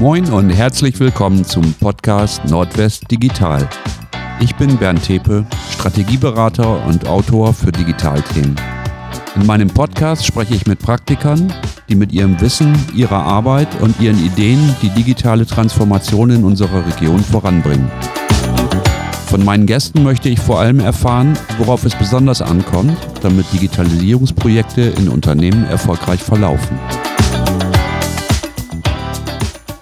Moin und herzlich willkommen zum Podcast Nordwest Digital. Ich bin Bernd Tepe, Strategieberater und Autor für Digitalthemen. In meinem Podcast spreche ich mit Praktikern, die mit ihrem Wissen, ihrer Arbeit und ihren Ideen die digitale Transformation in unserer Region voranbringen. Von meinen Gästen möchte ich vor allem erfahren, worauf es besonders ankommt, damit Digitalisierungsprojekte in Unternehmen erfolgreich verlaufen.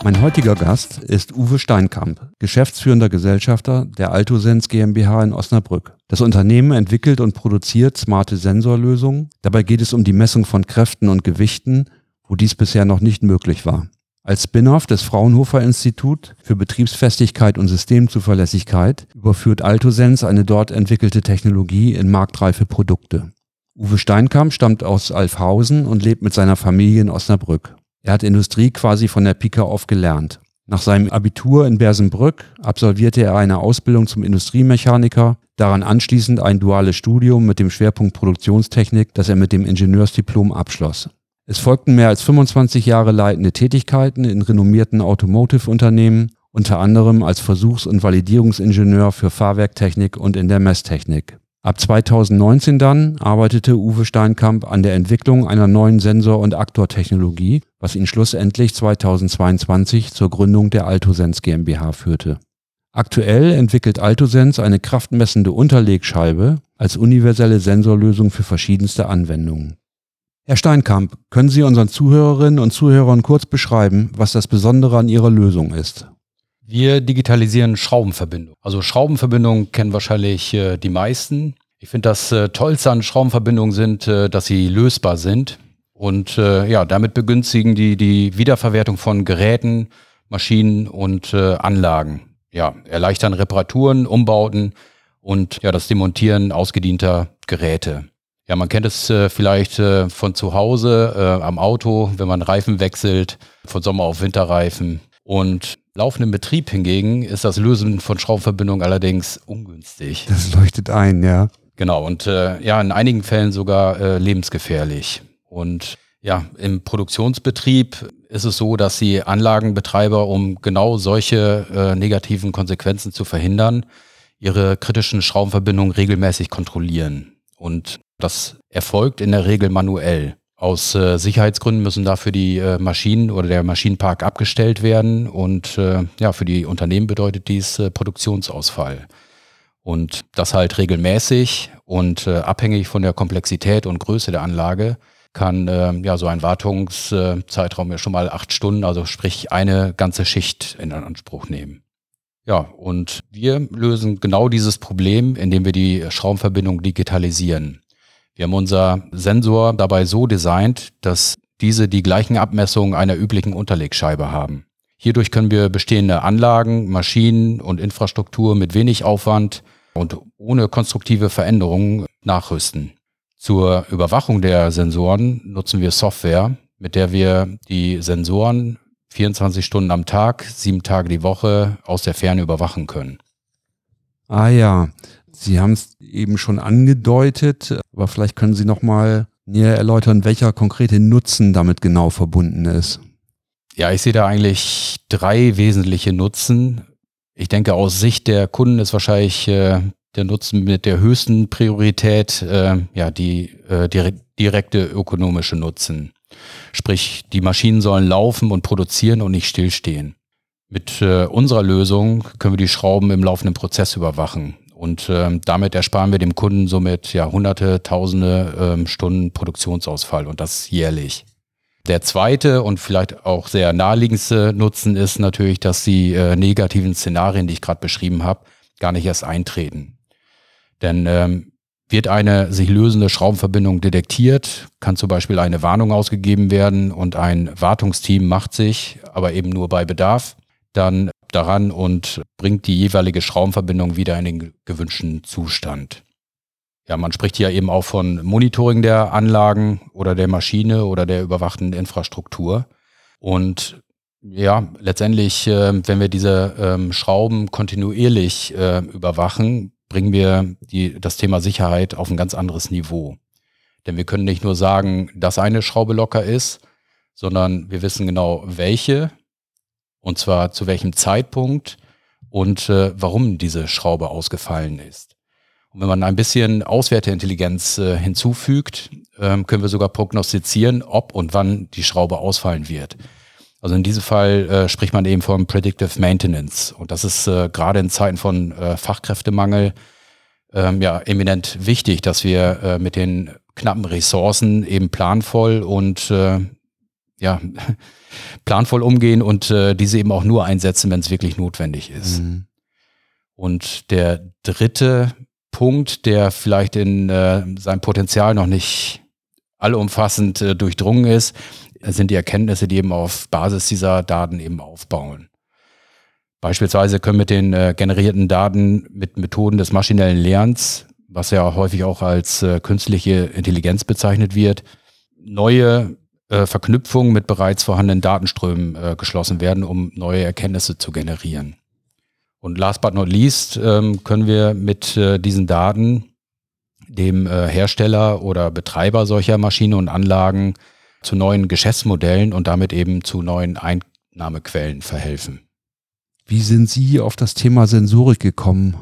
Mein heutiger Gast ist Uwe Steinkamp, geschäftsführender Gesellschafter der Altosens GmbH in Osnabrück. Das Unternehmen entwickelt und produziert smarte Sensorlösungen. Dabei geht es um die Messung von Kräften und Gewichten, wo dies bisher noch nicht möglich war. Als Spin-off des Fraunhofer Institut für Betriebsfestigkeit und Systemzuverlässigkeit überführt Altosens eine dort entwickelte Technologie in marktreife Produkte. Uwe Steinkamp stammt aus Alfhausen und lebt mit seiner Familie in Osnabrück. Er hat Industrie quasi von der Pika auf gelernt. Nach seinem Abitur in Bersenbrück absolvierte er eine Ausbildung zum Industriemechaniker, daran anschließend ein duales Studium mit dem Schwerpunkt Produktionstechnik, das er mit dem Ingenieursdiplom abschloss. Es folgten mehr als 25 Jahre leitende Tätigkeiten in renommierten Automotive-Unternehmen, unter anderem als Versuchs- und Validierungsingenieur für Fahrwerktechnik und in der Messtechnik. Ab 2019 dann arbeitete Uwe Steinkamp an der Entwicklung einer neuen Sensor- und Aktortechnologie, was ihn schlussendlich 2022 zur Gründung der Altosens GmbH führte. Aktuell entwickelt Altosens eine kraftmessende Unterlegscheibe als universelle Sensorlösung für verschiedenste Anwendungen. Herr Steinkamp, können Sie unseren Zuhörerinnen und Zuhörern kurz beschreiben, was das Besondere an Ihrer Lösung ist? Wir digitalisieren Schraubenverbindungen. Also Schraubenverbindungen kennen wahrscheinlich äh, die meisten. Ich finde, das äh, Tollste an Schraubenverbindungen sind, äh, dass sie lösbar sind und äh, ja, damit begünstigen die die Wiederverwertung von Geräten, Maschinen und äh, Anlagen. Ja, erleichtern Reparaturen, Umbauten und ja, das Demontieren ausgedienter Geräte. Ja, man kennt es äh, vielleicht äh, von zu Hause äh, am Auto, wenn man Reifen wechselt, von Sommer auf Winterreifen. Und laufenden Betrieb hingegen ist das Lösen von Schraubenverbindungen allerdings ungünstig. Das leuchtet ein, ja. Genau, und äh, ja, in einigen Fällen sogar äh, lebensgefährlich. Und ja, im Produktionsbetrieb ist es so, dass die Anlagenbetreiber, um genau solche äh, negativen Konsequenzen zu verhindern, ihre kritischen Schraubenverbindungen regelmäßig kontrollieren. Und das erfolgt in der Regel manuell. Aus äh, Sicherheitsgründen müssen dafür die äh, Maschinen oder der Maschinenpark abgestellt werden und äh, ja, für die Unternehmen bedeutet dies äh, Produktionsausfall. Und das halt regelmäßig und äh, abhängig von der Komplexität und Größe der Anlage kann äh, ja so ein Wartungszeitraum ja schon mal acht Stunden, also sprich eine ganze Schicht in Anspruch nehmen. Ja, und wir lösen genau dieses Problem, indem wir die Schraubenverbindung digitalisieren. Wir haben unser Sensor dabei so designt, dass diese die gleichen Abmessungen einer üblichen Unterlegscheibe haben. Hierdurch können wir bestehende Anlagen, Maschinen und Infrastruktur mit wenig Aufwand und ohne konstruktive Veränderungen nachrüsten. Zur Überwachung der Sensoren nutzen wir Software, mit der wir die Sensoren 24 Stunden am Tag, sieben Tage die Woche aus der Ferne überwachen können. Ah ja, Sie haben es eben schon angedeutet, aber vielleicht können Sie noch mal näher erläutern, welcher konkrete Nutzen damit genau verbunden ist. Ja, ich sehe da eigentlich drei wesentliche Nutzen. Ich denke, aus Sicht der Kunden ist wahrscheinlich äh, der Nutzen mit der höchsten Priorität äh, ja die äh, direkte ökonomische Nutzen. Sprich, die Maschinen sollen laufen und produzieren und nicht stillstehen. Mit äh, unserer Lösung können wir die Schrauben im laufenden Prozess überwachen. Und ähm, damit ersparen wir dem Kunden somit ja hunderte, tausende ähm, Stunden Produktionsausfall und das jährlich. Der zweite und vielleicht auch sehr naheliegendste Nutzen ist natürlich, dass die äh, negativen Szenarien, die ich gerade beschrieben habe, gar nicht erst eintreten. Denn ähm, wird eine sich lösende Schraubenverbindung detektiert, kann zum Beispiel eine Warnung ausgegeben werden und ein Wartungsteam macht sich, aber eben nur bei Bedarf, dann daran und bringt die jeweilige Schraubenverbindung wieder in den gewünschten Zustand. Ja, man spricht hier eben auch von Monitoring der Anlagen oder der Maschine oder der überwachten Infrastruktur. Und ja, letztendlich, äh, wenn wir diese ähm, Schrauben kontinuierlich äh, überwachen, bringen wir die, das Thema Sicherheit auf ein ganz anderes Niveau. Denn wir können nicht nur sagen, dass eine Schraube locker ist, sondern wir wissen genau, welche Und zwar zu welchem Zeitpunkt und äh, warum diese Schraube ausgefallen ist. Und wenn man ein bisschen Auswerteintelligenz äh, hinzufügt, ähm, können wir sogar prognostizieren, ob und wann die Schraube ausfallen wird. Also in diesem Fall äh, spricht man eben von Predictive Maintenance. Und das ist äh, gerade in Zeiten von äh, Fachkräftemangel ähm, ja eminent wichtig, dass wir äh, mit den knappen Ressourcen eben planvoll und äh, ja, planvoll umgehen und äh, diese eben auch nur einsetzen, wenn es wirklich notwendig ist. Mhm. Und der dritte Punkt, der vielleicht in äh, seinem Potenzial noch nicht allumfassend äh, durchdrungen ist, sind die Erkenntnisse, die eben auf Basis dieser Daten eben aufbauen. Beispielsweise können mit den äh, generierten Daten mit Methoden des maschinellen Lernens, was ja häufig auch als äh, künstliche Intelligenz bezeichnet wird, neue äh, Verknüpfungen mit bereits vorhandenen Datenströmen äh, geschlossen werden, um neue Erkenntnisse zu generieren. Und last but not least ähm, können wir mit äh, diesen Daten dem äh, Hersteller oder Betreiber solcher Maschinen und Anlagen zu neuen Geschäftsmodellen und damit eben zu neuen Einnahmequellen verhelfen. Wie sind Sie auf das Thema Sensorik gekommen?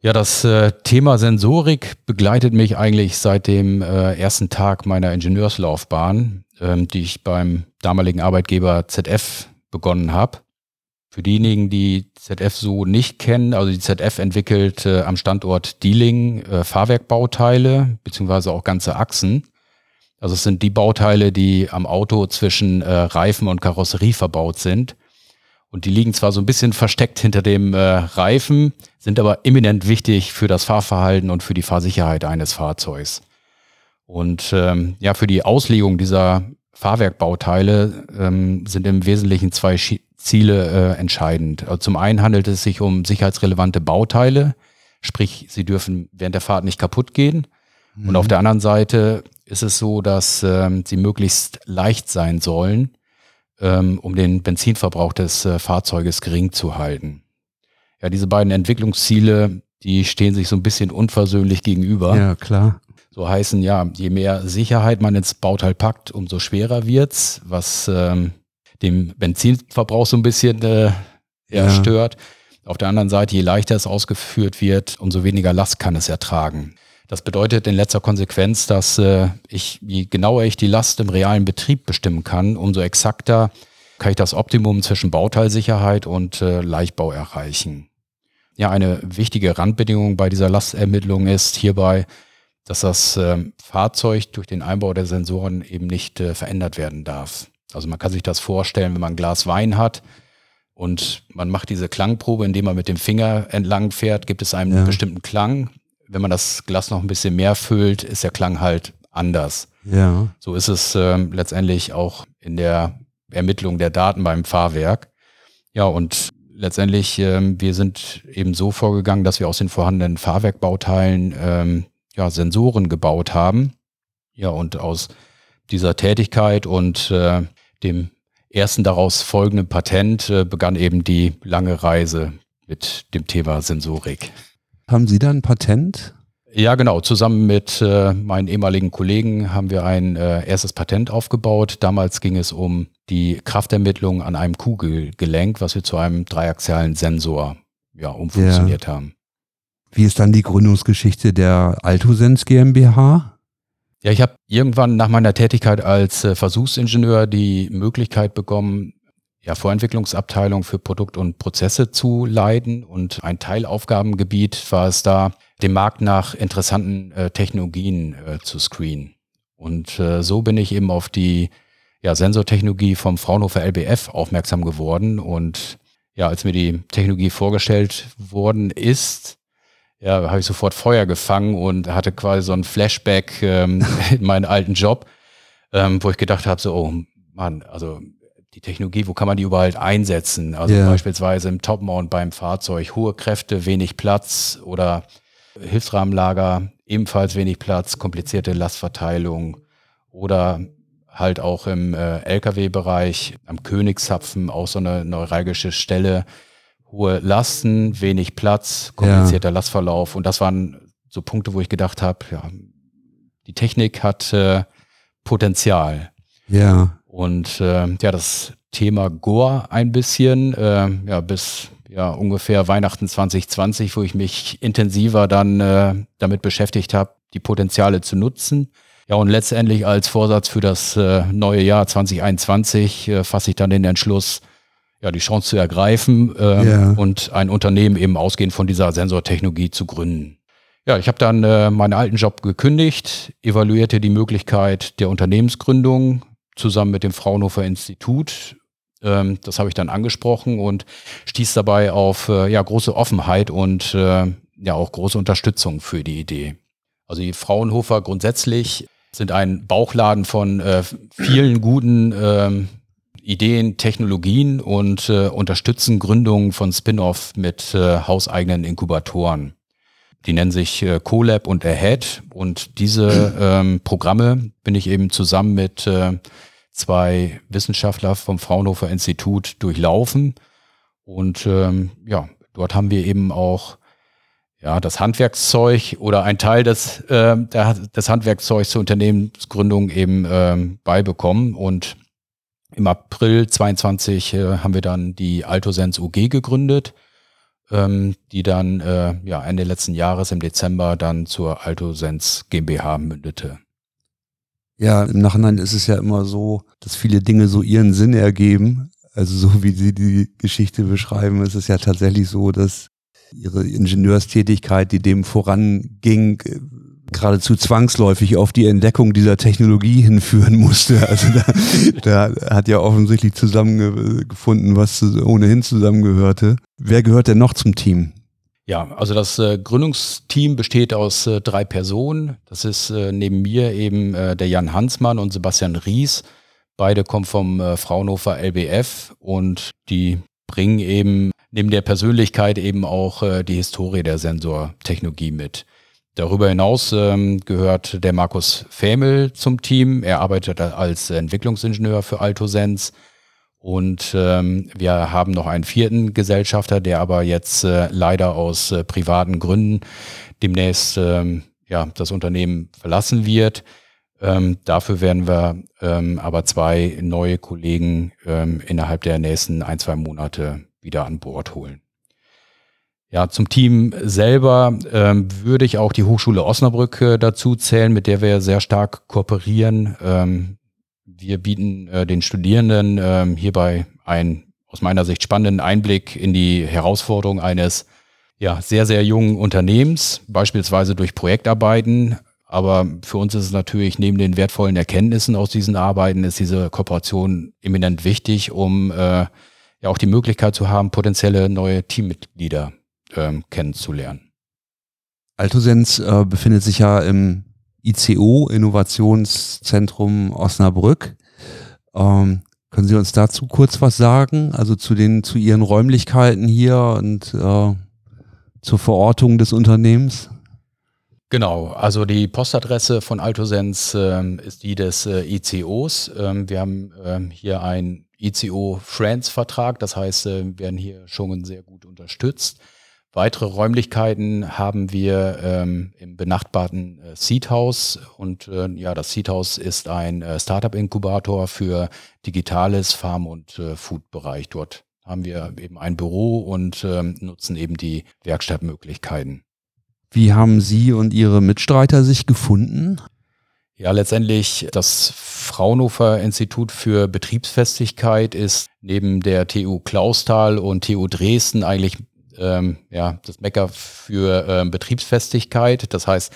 Ja, das äh, Thema Sensorik begleitet mich eigentlich seit dem äh, ersten Tag meiner Ingenieurslaufbahn, ähm, die ich beim damaligen Arbeitgeber ZF begonnen habe. Für diejenigen, die ZF so nicht kennen, also die ZF entwickelt äh, am Standort Dieling äh, Fahrwerkbauteile beziehungsweise auch ganze Achsen. Also es sind die Bauteile, die am Auto zwischen äh, Reifen und Karosserie verbaut sind. Und die liegen zwar so ein bisschen versteckt hinter dem äh, Reifen, sind aber eminent wichtig für das Fahrverhalten und für die Fahrsicherheit eines Fahrzeugs. Und ähm, ja, für die Auslegung dieser Fahrwerkbauteile ähm, sind im Wesentlichen zwei Ziele äh, entscheidend. Also zum einen handelt es sich um sicherheitsrelevante Bauteile, sprich, sie dürfen während der Fahrt nicht kaputt gehen. Mhm. Und auf der anderen Seite ist es so, dass ähm, sie möglichst leicht sein sollen, ähm, um den Benzinverbrauch des äh, Fahrzeuges gering zu halten. Ja, diese beiden Entwicklungsziele, die stehen sich so ein bisschen unversöhnlich gegenüber. Ja, klar. So heißen ja, je mehr Sicherheit man ins Bauteil packt, umso schwerer wird's, was ähm, dem Benzinverbrauch so ein bisschen äh, ja, ja. stört. Auf der anderen Seite, je leichter es ausgeführt wird, umso weniger Last kann es ertragen. Das bedeutet in letzter Konsequenz, dass äh, ich, je genauer ich die Last im realen Betrieb bestimmen kann, umso exakter kann ich das Optimum zwischen Bauteilsicherheit und äh, Leichtbau erreichen. Ja, eine wichtige Randbedingung bei dieser Lastermittlung ist hierbei, dass das äh, Fahrzeug durch den Einbau der Sensoren eben nicht äh, verändert werden darf. Also man kann sich das vorstellen, wenn man ein Glas Wein hat und man macht diese Klangprobe, indem man mit dem Finger entlang fährt, gibt es einen ja. bestimmten Klang wenn man das Glas noch ein bisschen mehr füllt, ist der Klang halt anders. Ja. So ist es ähm, letztendlich auch in der Ermittlung der Daten beim Fahrwerk. Ja, und letztendlich, ähm, wir sind eben so vorgegangen, dass wir aus den vorhandenen Fahrwerkbauteilen ähm, ja, Sensoren gebaut haben. Ja, und aus dieser Tätigkeit und äh, dem ersten daraus folgenden Patent äh, begann eben die lange Reise mit dem Thema Sensorik. Haben Sie da ein Patent? Ja, genau. Zusammen mit äh, meinen ehemaligen Kollegen haben wir ein äh, erstes Patent aufgebaut. Damals ging es um die Kraftermittlung an einem Kugelgelenk, was wir zu einem dreiaxialen Sensor ja, umfunktioniert ja. haben. Wie ist dann die Gründungsgeschichte der Altosens GmbH? Ja, ich habe irgendwann nach meiner Tätigkeit als äh, Versuchsingenieur die Möglichkeit bekommen, ja, Vorentwicklungsabteilung für Produkt und Prozesse zu leiten und ein Teilaufgabengebiet war es da, den Markt nach interessanten äh, Technologien äh, zu screenen. Und äh, so bin ich eben auf die ja, Sensortechnologie vom Fraunhofer LBF aufmerksam geworden. Und ja, als mir die Technologie vorgestellt worden ist, ja, habe ich sofort Feuer gefangen und hatte quasi so ein Flashback ähm, in meinen alten Job, ähm, wo ich gedacht habe, so, oh Mann, also die Technologie, wo kann man die überall einsetzen? Also yeah. beispielsweise im Topmount beim Fahrzeug, hohe Kräfte, wenig Platz oder Hilfsrahmenlager, ebenfalls wenig Platz, komplizierte Lastverteilung oder halt auch im äh, Lkw-Bereich, am Königshapfen auch so eine neuralgische Stelle, hohe Lasten, wenig Platz, komplizierter ja. Lastverlauf und das waren so Punkte, wo ich gedacht habe, ja, die Technik hat äh, Potenzial. Ja. Und äh, ja, das Thema Gore ein bisschen, äh, ja, bis ja ungefähr Weihnachten 2020, wo ich mich intensiver dann äh, damit beschäftigt habe, die Potenziale zu nutzen. Ja, und letztendlich als Vorsatz für das äh, neue Jahr 2021 äh, fasse ich dann den Entschluss, ja, die Chance zu ergreifen äh, yeah. und ein Unternehmen eben ausgehend von dieser Sensortechnologie zu gründen. Ja, ich habe dann äh, meinen alten Job gekündigt, evaluierte die Möglichkeit der Unternehmensgründung zusammen mit dem Fraunhofer Institut. Ähm, das habe ich dann angesprochen und stieß dabei auf äh, ja, große Offenheit und äh, ja auch große Unterstützung für die Idee. Also die Fraunhofer grundsätzlich sind ein Bauchladen von äh, vielen guten ähm, Ideen, Technologien und äh, unterstützen Gründungen von Spin-off mit äh, hauseigenen Inkubatoren. Die nennen sich äh, CoLab und Ahead. Und diese ähm, Programme bin ich eben zusammen mit äh, zwei Wissenschaftler vom Fraunhofer Institut durchlaufen. Und ähm, ja, dort haben wir eben auch ja, das Handwerkszeug oder ein Teil des, äh, des Handwerkszeugs zur Unternehmensgründung eben ähm, beibekommen. Und im April 22 äh, haben wir dann die Altosens UG gegründet, ähm, die dann äh, ja, Ende letzten Jahres im Dezember dann zur Altosens GmbH mündete. Ja, im Nachhinein ist es ja immer so, dass viele Dinge so ihren Sinn ergeben. Also so wie Sie die Geschichte beschreiben, ist es ja tatsächlich so, dass Ihre Ingenieurstätigkeit, die dem voranging, geradezu zwangsläufig auf die Entdeckung dieser Technologie hinführen musste. Also da, da hat ja offensichtlich zusammengefunden, was ohnehin zusammengehörte. Wer gehört denn noch zum Team? Ja, also das äh, Gründungsteam besteht aus äh, drei Personen. Das ist äh, neben mir eben äh, der Jan Hansmann und Sebastian Ries. Beide kommen vom äh, Fraunhofer LBF und die bringen eben neben der Persönlichkeit eben auch äh, die Historie der Sensortechnologie mit. Darüber hinaus ähm, gehört der Markus Fämel zum Team. Er arbeitet als Entwicklungsingenieur für Altosens. Und ähm, wir haben noch einen vierten Gesellschafter, der aber jetzt äh, leider aus äh, privaten Gründen demnächst ähm, ja, das Unternehmen verlassen wird. Ähm, dafür werden wir ähm, aber zwei neue Kollegen ähm, innerhalb der nächsten ein, zwei Monate wieder an Bord holen. Ja, zum Team selber ähm, würde ich auch die Hochschule Osnabrück äh, dazu zählen, mit der wir sehr stark kooperieren. Ähm, wir bieten äh, den Studierenden ähm, hierbei einen aus meiner Sicht spannenden Einblick in die Herausforderung eines ja, sehr, sehr jungen Unternehmens, beispielsweise durch Projektarbeiten. Aber für uns ist es natürlich neben den wertvollen Erkenntnissen aus diesen Arbeiten, ist diese Kooperation eminent wichtig, um äh, ja auch die Möglichkeit zu haben, potenzielle neue Teammitglieder ähm, kennenzulernen. Altosens äh, befindet sich ja im ICO Innovationszentrum Osnabrück. Ähm, können Sie uns dazu kurz was sagen? Also zu den, zu Ihren Räumlichkeiten hier und äh, zur Verortung des Unternehmens? Genau, also die Postadresse von Altosens ähm, ist die des äh, ICOs. Ähm, wir haben ähm, hier einen ICO Friends Vertrag, das heißt, äh, werden hier schon sehr gut unterstützt. Weitere Räumlichkeiten haben wir ähm, im benachbarten äh, Seed House und äh, ja, das Seed House ist ein äh, Startup-Inkubator für digitales Farm- und äh, Food-Bereich. Dort haben wir eben ein Büro und ähm, nutzen eben die Werkstattmöglichkeiten. Wie haben Sie und Ihre Mitstreiter sich gefunden? Ja, letztendlich das Fraunhofer Institut für Betriebsfestigkeit ist neben der TU Clausthal und TU Dresden eigentlich ähm, ja, das Mecker für ähm, Betriebsfestigkeit. Das heißt,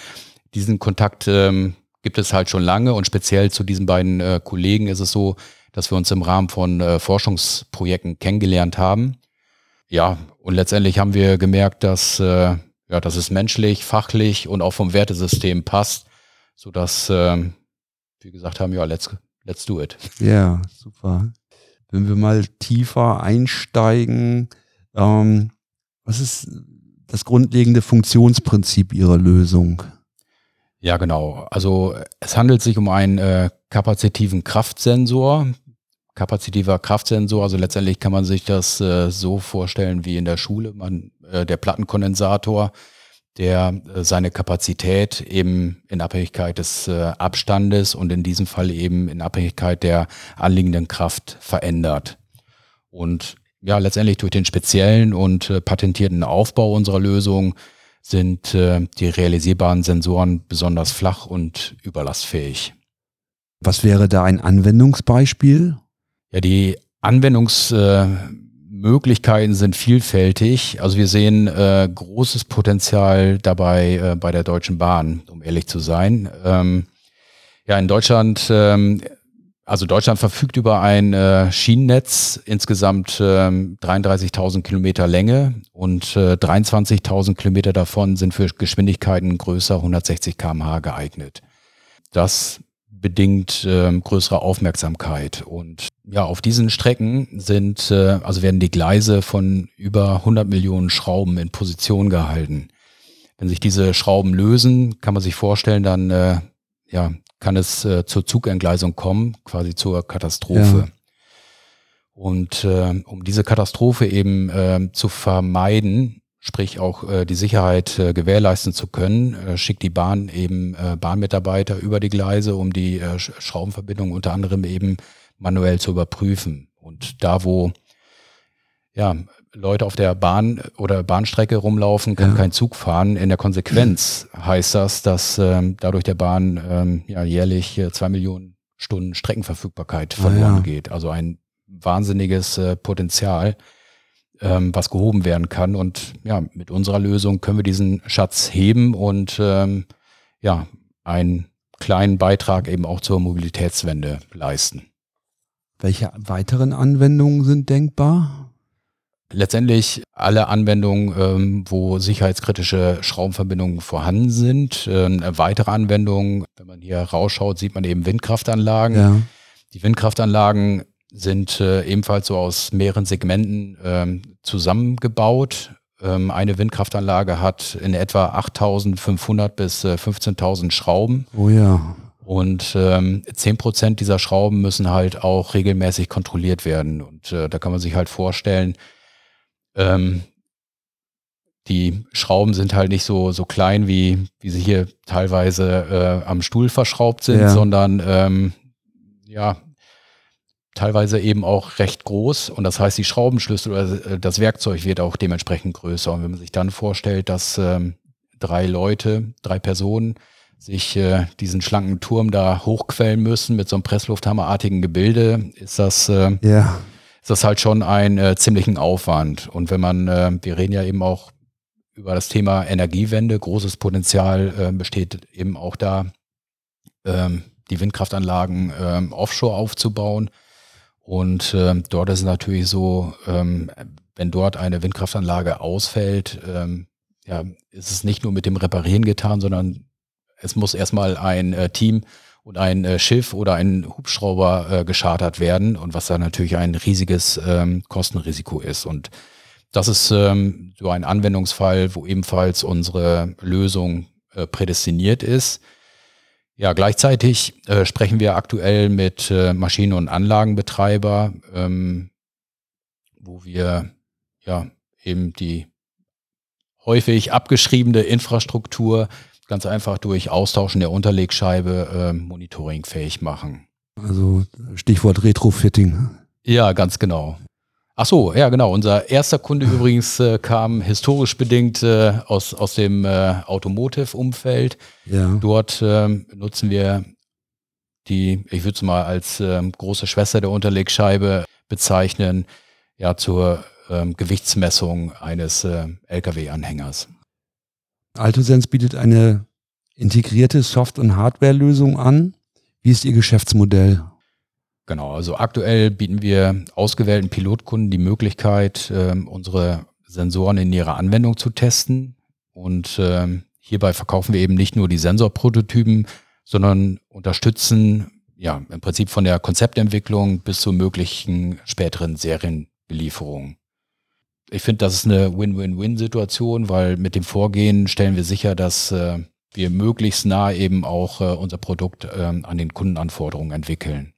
diesen Kontakt ähm, gibt es halt schon lange und speziell zu diesen beiden äh, Kollegen ist es so, dass wir uns im Rahmen von äh, Forschungsprojekten kennengelernt haben. Ja, und letztendlich haben wir gemerkt, dass, äh, ja, dass es menschlich, fachlich und auch vom Wertesystem passt, sodass äh, wir gesagt haben, ja, let's, let's do it. Ja, super. Wenn wir mal tiefer einsteigen, ähm, was ist das grundlegende Funktionsprinzip Ihrer Lösung? Ja, genau. Also es handelt sich um einen äh, kapazitiven Kraftsensor. Kapazitiver Kraftsensor, also letztendlich kann man sich das äh, so vorstellen wie in der Schule. Man, äh, der Plattenkondensator, der äh, seine Kapazität eben in Abhängigkeit des äh, Abstandes und in diesem Fall eben in Abhängigkeit der anliegenden Kraft verändert. Und ja, letztendlich durch den speziellen und äh, patentierten Aufbau unserer Lösung sind äh, die realisierbaren Sensoren besonders flach und überlastfähig. Was wäre da ein Anwendungsbeispiel? Ja, die Anwendungsmöglichkeiten äh, sind vielfältig. Also wir sehen äh, großes Potenzial dabei äh, bei der Deutschen Bahn, um ehrlich zu sein. Ähm, ja, in Deutschland ähm, also Deutschland verfügt über ein äh, Schienennetz, insgesamt äh, 33.000 Kilometer Länge und äh, 23.000 Kilometer davon sind für Geschwindigkeiten größer 160 km/h geeignet. Das bedingt äh, größere Aufmerksamkeit und ja, auf diesen Strecken sind, äh, also werden die Gleise von über 100 Millionen Schrauben in Position gehalten. Wenn sich diese Schrauben lösen, kann man sich vorstellen, dann äh, ja, kann es äh, zur Zugentgleisung kommen, quasi zur Katastrophe. Ja. Und äh, um diese Katastrophe eben äh, zu vermeiden, sprich auch äh, die Sicherheit äh, gewährleisten zu können, äh, schickt die Bahn eben äh, Bahnmitarbeiter über die Gleise, um die äh, Schraubenverbindung unter anderem eben manuell zu überprüfen. Und da, wo ja, Leute auf der Bahn oder Bahnstrecke rumlaufen, kann ja. kein Zug fahren. In der Konsequenz heißt das, dass ähm, dadurch der Bahn ähm, ja, jährlich äh, zwei Millionen Stunden Streckenverfügbarkeit verloren ah, ja. geht. Also ein wahnsinniges äh, Potenzial, ähm, was gehoben werden kann. Und ja, mit unserer Lösung können wir diesen Schatz heben und ähm, ja, einen kleinen Beitrag eben auch zur Mobilitätswende leisten. Welche weiteren Anwendungen sind denkbar? Letztendlich alle Anwendungen, ähm, wo sicherheitskritische Schraubenverbindungen vorhanden sind. Ähm, weitere Anwendungen, wenn man hier rausschaut, sieht man eben Windkraftanlagen. Ja. Die Windkraftanlagen sind äh, ebenfalls so aus mehreren Segmenten ähm, zusammengebaut. Ähm, eine Windkraftanlage hat in etwa 8.500 bis äh, 15.000 Schrauben. Oh ja. Und ähm, 10 Prozent dieser Schrauben müssen halt auch regelmäßig kontrolliert werden. Und äh, da kann man sich halt vorstellen, ähm, die Schrauben sind halt nicht so, so klein, wie, wie sie hier teilweise äh, am Stuhl verschraubt sind, ja. sondern ähm, ja, teilweise eben auch recht groß. Und das heißt, die Schraubenschlüssel oder äh, das Werkzeug wird auch dementsprechend größer. Und wenn man sich dann vorstellt, dass ähm, drei Leute, drei Personen sich äh, diesen schlanken Turm da hochquellen müssen mit so einem Presslufthammerartigen Gebilde, ist das äh, ja ist das halt schon ein äh, ziemlichen Aufwand. Und wenn man, äh, wir reden ja eben auch über das Thema Energiewende, großes Potenzial äh, besteht eben auch da, ähm, die Windkraftanlagen ähm, offshore aufzubauen. Und ähm, dort ist es natürlich so, ähm, wenn dort eine Windkraftanlage ausfällt, ähm, ja, ist es nicht nur mit dem Reparieren getan, sondern es muss erstmal ein äh, Team und ein äh, Schiff oder ein Hubschrauber äh, geschartert werden und was da natürlich ein riesiges ähm, Kostenrisiko ist. Und das ist ähm, so ein Anwendungsfall, wo ebenfalls unsere Lösung äh, prädestiniert ist. Ja, gleichzeitig äh, sprechen wir aktuell mit äh, Maschinen- und Anlagenbetreiber, ähm, wo wir ja eben die häufig abgeschriebene Infrastruktur ganz einfach durch Austauschen der Unterlegscheibe äh, monitoringfähig machen. Also Stichwort Retrofitting. Ja, ganz genau. Ach so, ja genau. Unser erster Kunde übrigens äh, kam historisch bedingt äh, aus, aus dem äh, Automotive-Umfeld. Ja. Dort ähm, nutzen wir die, ich würde es mal als ähm, große Schwester der Unterlegscheibe bezeichnen, ja, zur ähm, Gewichtsmessung eines Lkw-Anhängers. AltoSense bietet eine integrierte Soft- und Hardware-Lösung an. Wie ist Ihr Geschäftsmodell? Genau, also aktuell bieten wir ausgewählten Pilotkunden die Möglichkeit, äh, unsere Sensoren in ihrer Anwendung zu testen. Und äh, hierbei verkaufen wir eben nicht nur die Sensorprototypen, sondern unterstützen ja im Prinzip von der Konzeptentwicklung bis zur möglichen späteren Serienbelieferung ich finde, das ist eine Win-Win-Win-Situation, weil mit dem Vorgehen stellen wir sicher, dass äh, wir möglichst nah eben auch äh, unser Produkt äh, an den Kundenanforderungen entwickeln.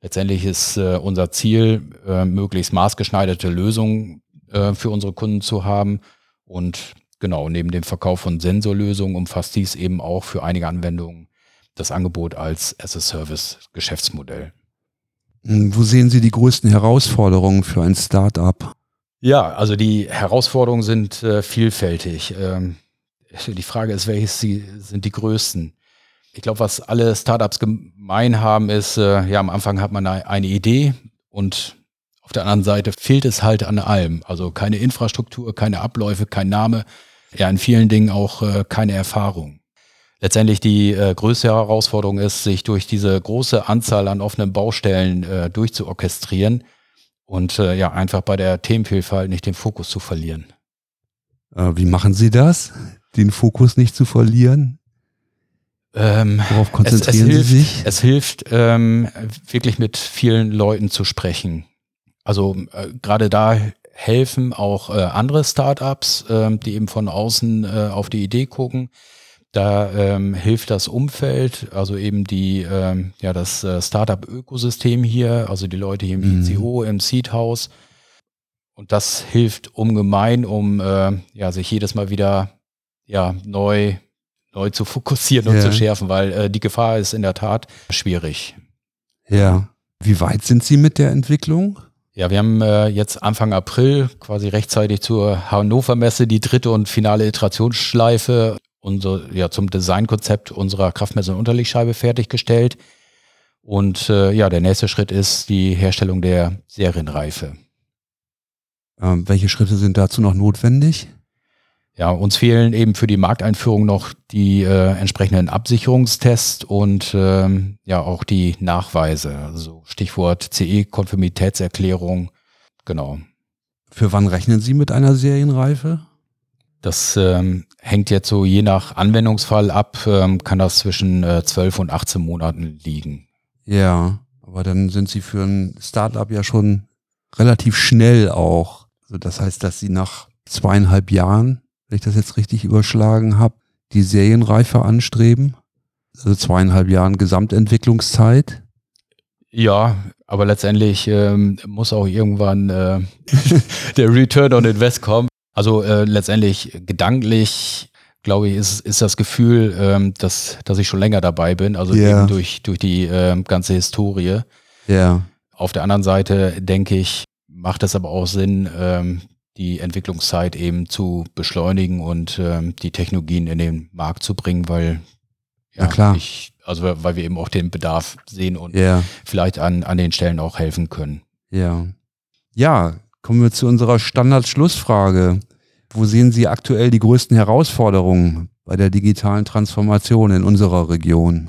Letztendlich ist äh, unser Ziel, äh, möglichst maßgeschneiderte Lösungen äh, für unsere Kunden zu haben. Und genau, neben dem Verkauf von Sensorlösungen umfasst dies eben auch für einige Anwendungen das Angebot als as-a-Service-Geschäftsmodell. Hm, wo sehen Sie die größten Herausforderungen für ein Start-up? Ja, also die Herausforderungen sind äh, vielfältig. Ähm, die Frage ist, welches sie, sind die größten? Ich glaube, was alle Startups gemein haben, ist, äh, ja, am Anfang hat man eine Idee und auf der anderen Seite fehlt es halt an allem. Also keine Infrastruktur, keine Abläufe, kein Name, ja, in vielen Dingen auch äh, keine Erfahrung. Letztendlich die äh, größte Herausforderung ist, sich durch diese große Anzahl an offenen Baustellen äh, durchzuorchestrieren und äh, ja, einfach bei der Themenvielfalt nicht den Fokus zu verlieren. Äh, wie machen Sie das, den Fokus nicht zu verlieren? Ähm, Worauf konzentrieren es, es Sie hilft, sich? Es hilft, ähm, wirklich mit vielen Leuten zu sprechen. Also äh, gerade da helfen auch äh, andere Startups, äh, die eben von außen äh, auf die Idee gucken. Da ähm, hilft das Umfeld, also eben die, ähm, ja, das äh, Startup-Ökosystem hier, also die Leute hier im mhm. ICO, im Seed-Haus. Und das hilft ungemein, um äh, ja, sich jedes Mal wieder ja, neu, neu zu fokussieren und ja. zu schärfen, weil äh, die Gefahr ist in der Tat schwierig. Ja. Wie weit sind Sie mit der Entwicklung? Ja, wir haben äh, jetzt Anfang April quasi rechtzeitig zur Hannover Messe die dritte und finale Iterationsschleife unser, ja, zum Designkonzept unserer Kraftmesser- und Unterlegscheibe fertiggestellt. Und äh, ja, der nächste Schritt ist die Herstellung der Serienreife. Ähm, welche Schritte sind dazu noch notwendig? Ja, uns fehlen eben für die Markteinführung noch die äh, entsprechenden Absicherungstests und ähm, ja auch die Nachweise. Also Stichwort CE-Konformitätserklärung. Genau. Für wann rechnen Sie mit einer Serienreife? Das ähm, hängt jetzt so je nach Anwendungsfall ab, ähm, kann das zwischen äh, 12 und 18 Monaten liegen. Ja, aber dann sind Sie für ein Startup ja schon relativ schnell auch. Also das heißt, dass Sie nach zweieinhalb Jahren, wenn ich das jetzt richtig überschlagen habe, die Serienreife anstreben. Also zweieinhalb Jahren Gesamtentwicklungszeit. Ja, aber letztendlich ähm, muss auch irgendwann äh, der Return on Invest kommen. Also äh, letztendlich gedanklich, glaube ich, ist, ist das Gefühl, ähm, dass, dass ich schon länger dabei bin, also yeah. eben durch, durch die äh, ganze Historie. Ja. Yeah. Auf der anderen Seite denke ich, macht es aber auch Sinn, ähm, die Entwicklungszeit eben zu beschleunigen und ähm, die Technologien in den Markt zu bringen, weil ja, klar. Ich, also weil wir eben auch den Bedarf sehen und yeah. vielleicht an, an den Stellen auch helfen können. Ja. Ja, Kommen wir zu unserer Standardschlussfrage. Wo sehen Sie aktuell die größten Herausforderungen bei der digitalen Transformation in unserer Region?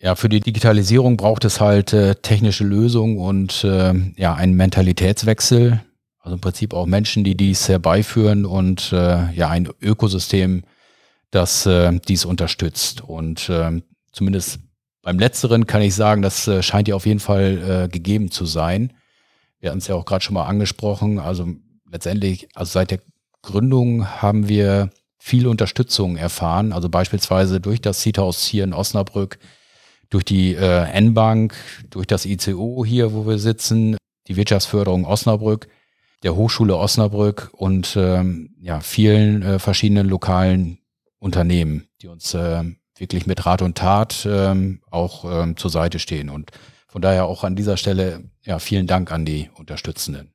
Ja, für die Digitalisierung braucht es halt äh, technische Lösungen und äh, ja, einen Mentalitätswechsel. Also im Prinzip auch Menschen, die dies herbeiführen und äh, ja, ein Ökosystem, das äh, dies unterstützt. Und äh, zumindest beim Letzteren kann ich sagen, das äh, scheint ja auf jeden Fall gegeben zu sein. Wir hatten es ja auch gerade schon mal angesprochen. Also letztendlich, also seit der Gründung haben wir viel Unterstützung erfahren. Also beispielsweise durch das Seedhaus hier in Osnabrück, durch die äh, N-Bank, durch das ICO hier, wo wir sitzen, die Wirtschaftsförderung Osnabrück, der Hochschule Osnabrück und ähm, ja, vielen äh, verschiedenen lokalen Unternehmen, die uns äh, wirklich mit Rat und Tat ähm, auch ähm, zur Seite stehen. Und von daher auch an dieser Stelle ja vielen Dank an die Unterstützenden.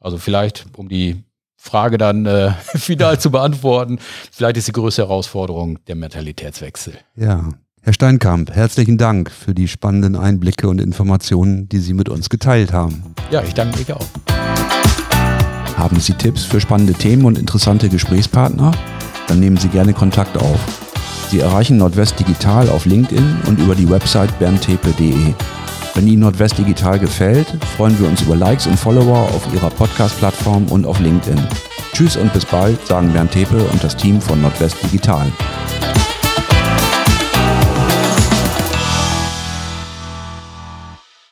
Also vielleicht, um die Frage dann äh, final zu beantworten, vielleicht ist die größte Herausforderung der Mentalitätswechsel. Ja. Herr Steinkamp, herzlichen Dank für die spannenden Einblicke und Informationen, die Sie mit uns geteilt haben. Ja, ich danke mich auch. Haben Sie Tipps für spannende Themen und interessante Gesprächspartner? Dann nehmen Sie gerne Kontakt auf. Sie erreichen Nordwest Digital auf LinkedIn und über die Website berntepe.de. Wenn Ihnen Nordwest Digital gefällt, freuen wir uns über Likes und Follower auf Ihrer Podcast-Plattform und auf LinkedIn. Tschüss und bis bald, sagen Bernd Tepe und das Team von Nordwest Digital.